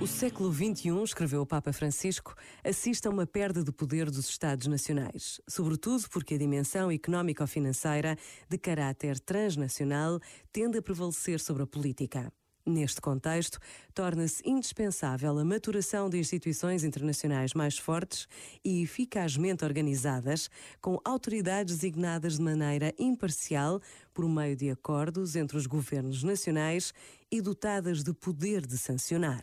O século XXI, escreveu o Papa Francisco, assiste a uma perda de poder dos Estados nacionais, sobretudo porque a dimensão económico-financeira de caráter transnacional tende a prevalecer sobre a política. Neste contexto, torna-se indispensável a maturação de instituições internacionais mais fortes e eficazmente organizadas, com autoridades designadas de maneira imparcial por meio de acordos entre os governos nacionais e dotadas de poder de sancionar.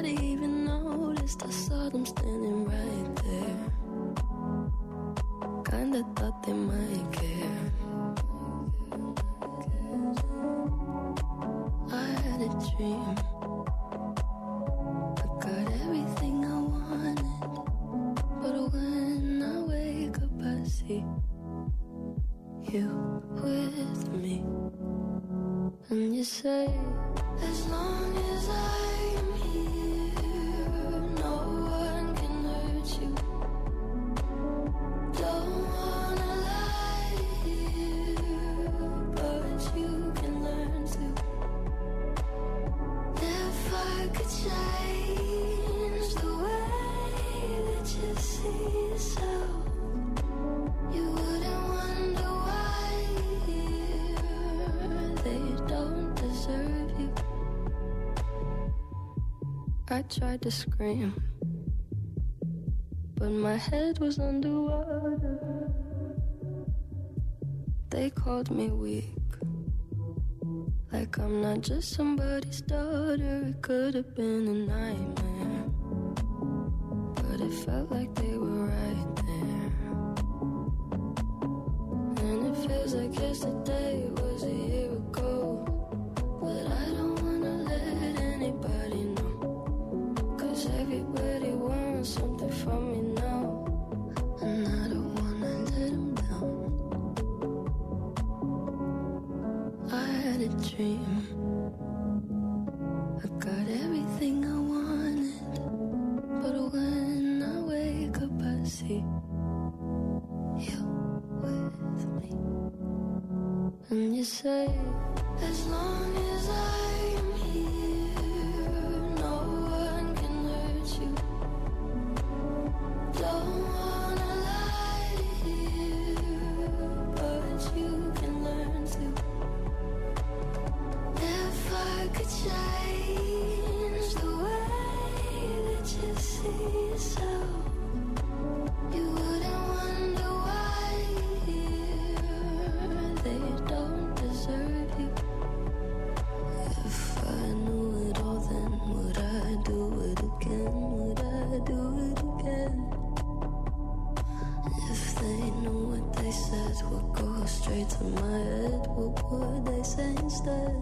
Nobody even noticed. I saw them standing right there. Kinda thought they might care. I had a dream. I got everything I wanted. But when I wake up, I see you with me. And you say, as long as I'm I tried to scream, but my head was underwater. They called me weak, like I'm not just somebody's daughter. It could have been a nightmare, but it felt like they were right there. And it feels like yesterday was a year ago. But I don't wanna let anybody know. Cause everybody wants something from me dream. I got everything I wanted. But when I wake up, I see you with me. And you say, as long as I'm go straight to my head, what would they say instead?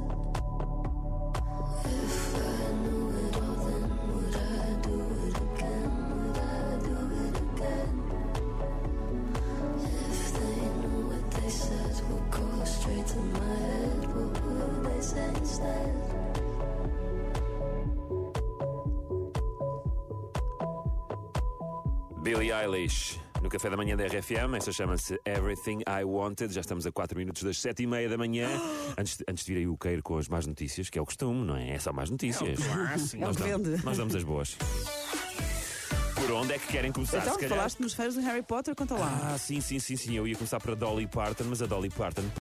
If I knew it all, then would I do it again? Would I do it again? If they knew what they said would go straight to my head, what would they say instead? Billie Eilish, no café da manhã da RFM. Esta chama-se Everything I Wanted. Já estamos a 4 minutos das 7 e meia da manhã. Antes, antes de vir aí o Queiro com as más notícias, que é o costume, não é? É só más notícias. É o nós, que damos, vende. nós damos as boas. Por onde é que querem começar? Então, falaste nos feiros do Harry Potter, conta lá. Ah, sim, sim, sim, sim. Eu ia começar para Dolly Parton, mas a Dolly Parton